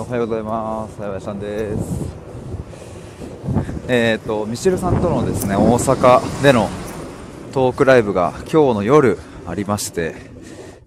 おはようございます。やさんです。えっ、ー、と、ミシェルさんとのですね、大阪でのトークライブが今日の夜ありまして、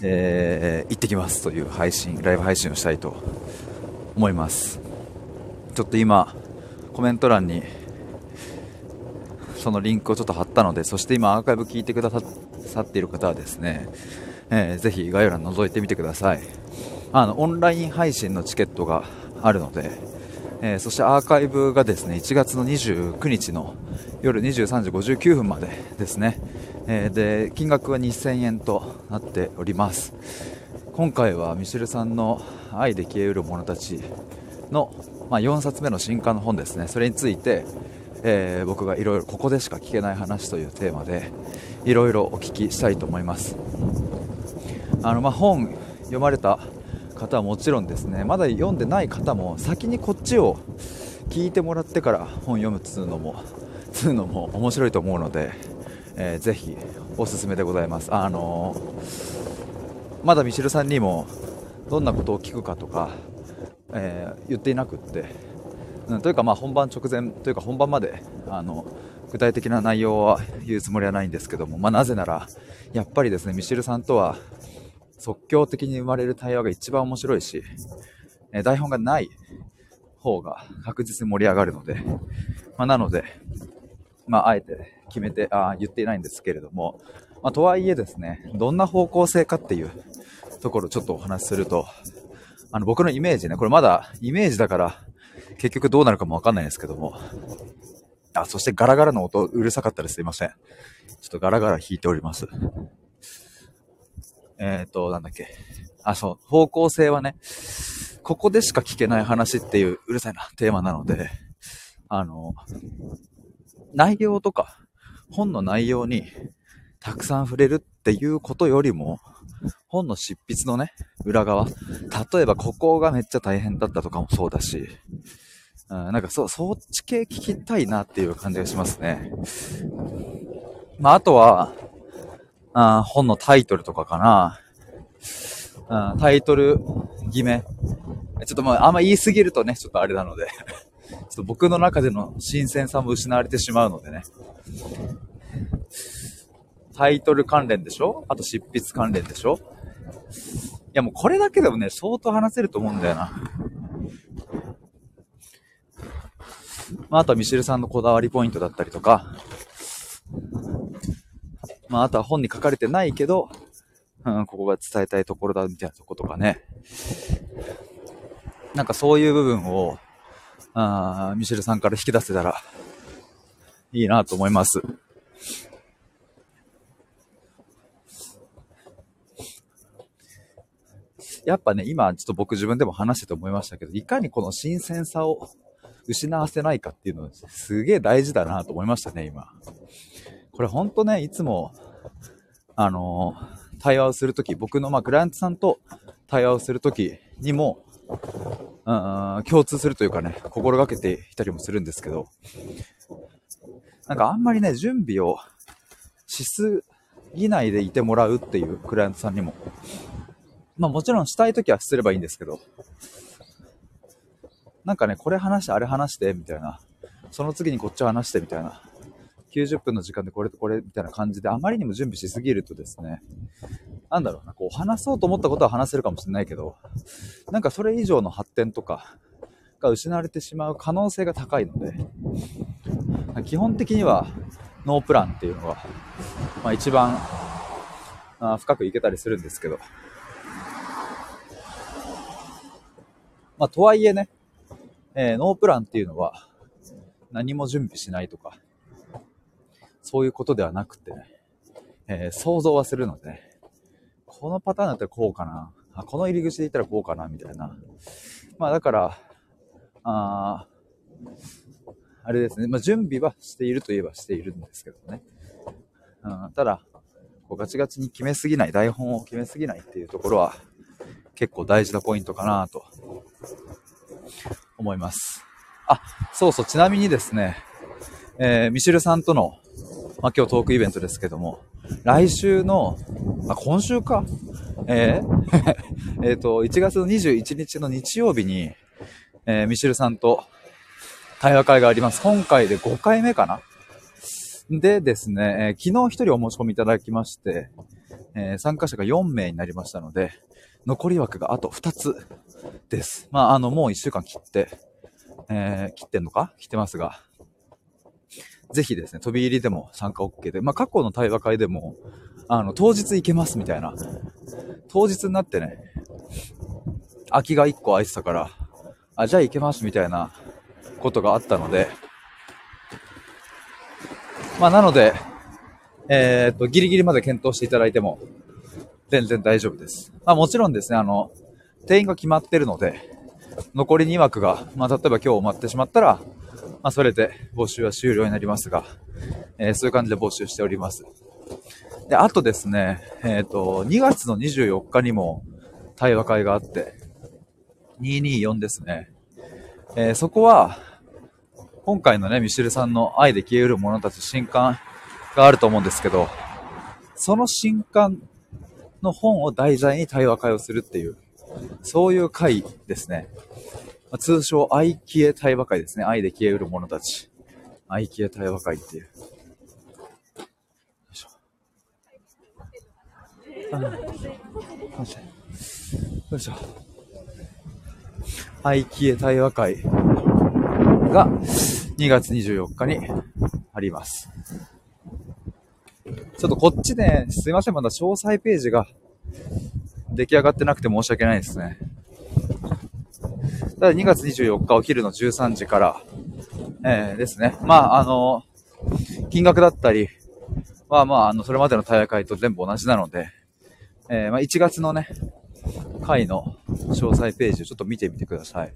えー、行ってきますという配信、ライブ配信をしたいと思います。ちょっと今、コメント欄にそのリンクをちょっと貼ったので、そして今アーカイブ聞いてくださっている方はですね、えー、ぜひ概要欄覗いてみてください。あの、オンライン配信のチケットがあるので、えー、そしてアーカイブがですね、1月の29日の夜23時59分までですね、えー、で、金額は2000円となっております。今回はミシェルさんの愛で消えうる者たちの、まあ、4冊目の新刊の本ですね、それについて、えー、僕がいろいろここでしか聞けない話というテーマでいろいろお聞きしたいと思いますあの、まあ、本読まれた方はもちろんですねまだ読んでない方も先にこっちを聞いてもらってから本読むっつうのもつうのも面白いと思うので、えー、ぜひおすすめでございます。あのー、まだミシルさんにもどんなことを聞くかとか、えー、言っていなくってうん、というかまあ本番直前というか本番まであの具体的な内容は言うつもりはないんですけども、まあ、なぜならやっぱりですねミシルさんとは即興的に生まれる対話が一番面白いし、え台本がない方が確実に盛り上がるので、まあ、なので、まあ、あえて決めてあ言っていないんですけれども、まあ、とはいえですねどんな方向性かっていうところをちょっとお話しするとあの僕のイメージねこれまだイメージだから結局どうなるかもわかんないですけども。あ、そしてガラガラの音うるさかったですいません。ちょっとガラガラ弾いております。えっ、ー、と、なんだっけ。あ、そう、方向性はね、ここでしか聞けない話っていううるさいなテーマなので、あの、内容とか、本の内容にたくさん触れるっていうことよりも、本の執筆のね、裏側。例えば、ここがめっちゃ大変だったとかもそうだし、うん、なんかそ、そっち系聞きたいなっていう感じがしますね。まあ、あとは、あ本のタイトルとかかな。うん、タイトル決め。ちょっとまあ、あんま言いすぎるとね、ちょっとあれなので ちょっと僕の中での新鮮さも失われてしまうのでね。タイトル関連でしょ？あと執筆関連でしょ？いやもうこれだけでもね、相当話せると思うんだよな。まあ、あとはミシルさんのこだわりポイントだったりとか、まあ、あとは本に書かれてないけど、うん、ここが伝えたいところだみたいなとことかね。なんかそういう部分を、あミシェルさんから引き出せたらいいなと思います。やっぱね、今ちょっと僕自分でも話してて思いましたけど、いかにこの新鮮さを失わせないかっていうのすげえ大事だなと思いましたね、今。これほんとね、いつも、あのー、対話をするとき、僕のまあクライアントさんと対話をするときにも、うん、共通するというかね、心がけていたりもするんですけど、なんかあんまりね、準備をしすぎないでいてもらうっていうクライアントさんにも、まあもちろんしたいときはすればいいんですけど、なんかね、これ話して、あれ話して、みたいな。その次にこっち話して、みたいな。90分の時間でこれとこれ、みたいな感じで、あまりにも準備しすぎるとですね、なんだろうな、こう話そうと思ったことは話せるかもしれないけど、なんかそれ以上の発展とかが失われてしまう可能性が高いので、基本的にはノープランっていうのが、まあ一番あ深くいけたりするんですけど、まあとはいえね、えー、ノープランっていうのは何も準備しないとか、そういうことではなくてね、えー、想像はするので、このパターンだったらこうかな、あこの入り口で言ったらこうかな、みたいな。まあだから、ああれですね、まあ、準備はしているといえばしているんですけどね。うん、ただ、こうガチガチに決めすぎない、台本を決めすぎないっていうところは結構大事なポイントかなと思います。あ、そうそう、ちなみにですね、えー、ミシルさんとの、まあ、今日トークイベントですけども、来週の、あ、今週か？えー、えっと、1月の21日の日曜日に、えー、ミシルさんと対話会があります。今回で5回目かな？でですね、えー、昨日一人お申し込みいただきまして、えー、参加者が4名になりましたので、残り枠があと2つです。まあ、あの、もう1週間切って、えー、切ってんのか？切ってますが、ぜひですね、飛び入りでも参加 OK で、まあ、過去の対話会でも、あの、当日行けますみたいな、当日になってね、空きが1個空いてたから、あ、じゃあ行けますみたいなことがあったので、まあ、なので、えー、っと、ギリギリまで検討していただいても、全然大丈夫です。まあ、もちろんですね、あの、定員が決まってるので、残り2枠が、まあ、例えば今日埋まってしまったら、まあ、それで募集は終了になりますが、えー、そういう感じで募集しております。で、あとですね、えっ、ー、と、2月の24日にも対話会があって、224ですね。えー、そこは、今回のね、ミシェルさんの愛で消えうる者たち新刊があると思うんですけど、その新刊の本を題材に対話会をするっていう、そういう会ですね。通称、愛消え対話会ですね。愛で消えうる者たち。愛消え対話会っていう。よいしょ。よいしょ。愛消え対話会が2月24日にあります。ちょっとこっちね、すいません、まだ詳細ページが出来上がってなくて申し訳ないですね。ただ2月24日お昼の13時から、えー、ですね。まあ、あの、金額だったりは、まあ、あの、それまでの大会と全部同じなので、えー、まあ、1月のね、会の詳細ページをちょっと見てみてください。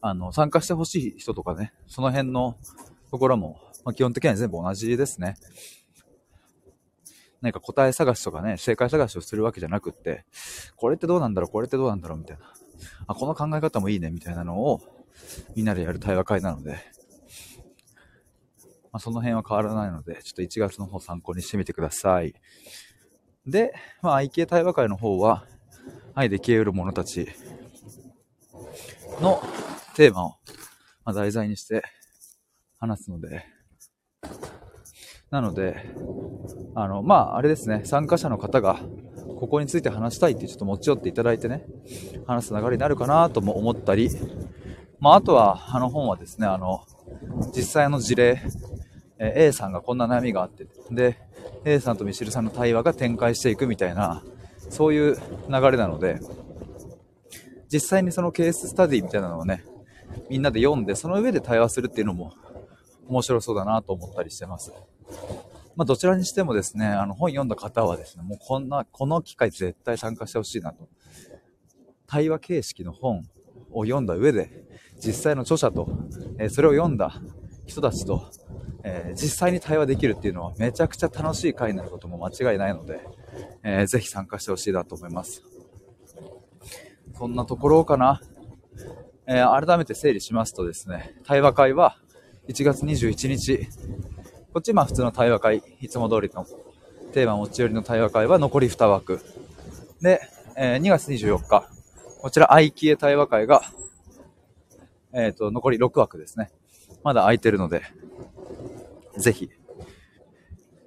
あの、参加してほしい人とかね、その辺のところも、まあ、基本的には全部同じですね。何か答え探しとかね、正解探しをするわけじゃなくって、これってどうなんだろう、これってどうなんだろう、みたいな。あ、この考え方もいいね、みたいなのを、みんなでやる対話会なので、まあ、その辺は変わらないので、ちょっと1月の方参考にしてみてください。で、まあ、愛系対話会の方は、愛で消えうる者たちのテーマを、ま、題材にして話すので、なので、あの、まあ、あれですね、参加者の方が、ここについて話したいってちょっと持ち寄っていただいてね、話す流れになるかなとも思ったり、まあ、あとは、あの本はですね、あの、実際の事例、え A さんがこんな悩みがあって、で、A さんとミシルさんの対話が展開していくみたいな、そういう流れなので、実際にそのケーススタディみたいなのをね、みんなで読んで、その上で対話するっていうのも面白そうだなと思ったりしてます。まあ、どちらにしてもですね、あの、本読んだ方はですね、もうこんな、この機会絶対参加してほしいなと。対話形式の本を読んだ上で、実際の著者と、えー、それを読んだ人たちと、えー、実際に対話できるっていうのはめちゃくちゃ楽しい回になることも間違いないので、えー、ぜひ参加してほしいなと思います。そんなところかな。えー、改めて整理しますとですね、対話会は1月21日、こっちまあ普通の対話会、いつも通りのテーマ持ち寄りの対話会は残り2枠。で、えー、2月24日、こちら愛キエ対話会が、えっ、ー、と、残り6枠ですね。まだ空いてるので、ぜひ、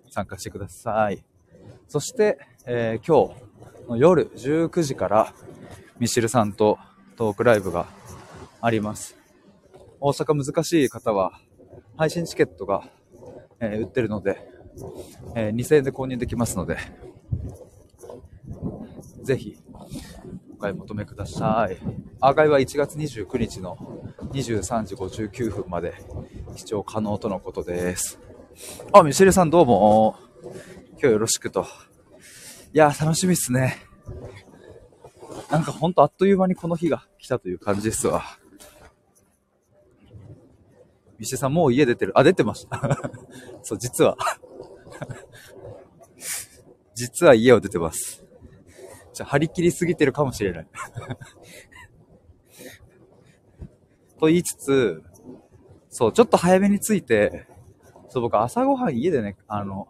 参加してください。そして、えー、今日の夜19時から、ミシルさんとトークライブがあります。大阪難しい方は、配信チケットがえ、売ってるので、え、2000円で購入できますので、ぜひ、お買い求めください。アーカイブは1月29日の23時59分まで視聴可能とのことです。あ、ミシェルさんどうも。今日よろしくと。いや楽しみっすね。なんかほんとあっという間にこの日が来たという感じですわ。石井さんもう家出てる。あ、出てました。そう、実は 実は家を出てます。じゃ張り切りすぎてるかもしれない と言いつつ、そう、ちょっと早めに着いて、そう、僕朝ごはん家でね、あの、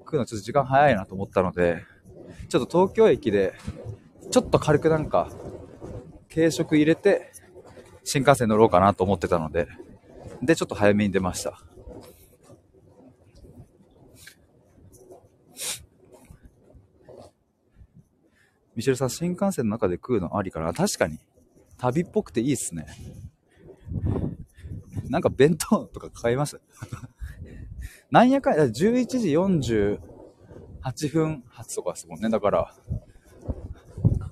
食うのちょっと時間早いなと思ったので、ちょっと東京駅で、ちょっと軽くなんか、軽食入れて、新幹線乗ろうかなと思ってたので、で、ちょっと早めに出ました。ミシェルさん、新幹線の中で食うのありかな？確かに。旅っぽくていいっすね。なんか弁当とか買います？なんやかんや、11時48分発とかですもんね。だから、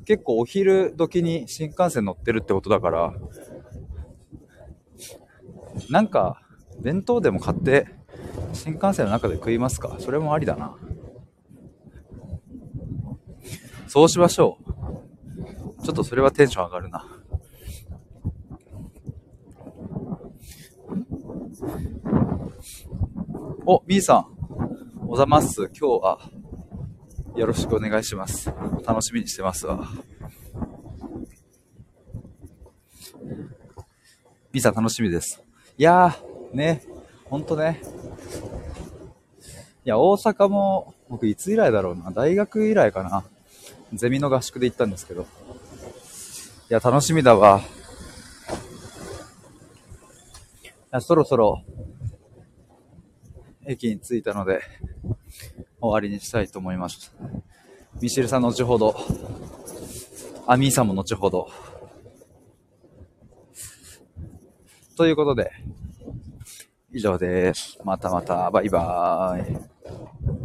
結構お昼時に新幹線乗ってるってことだから、なんか、弁当でも買って、新幹線の中で食いますか？それもありだな。そうしましょう。ちょっとそれはテンション上がるな。お、みーさん。おざます。今日は、よろしくお願いします。楽しみにしてますわ。みーさん楽しみです。いやー、ね、ほんとね。いや、大阪も、僕いつ以来だろうな。大学以来かな。ゼミの合宿で行ったんですけど。いや、楽しみだわ。いや、そろそろ、駅に着いたので、終わりにしたいと思います。ミシェルさん後ほど、アミーさんも後ほど。ということで、以上です。またまた、バイバーイ。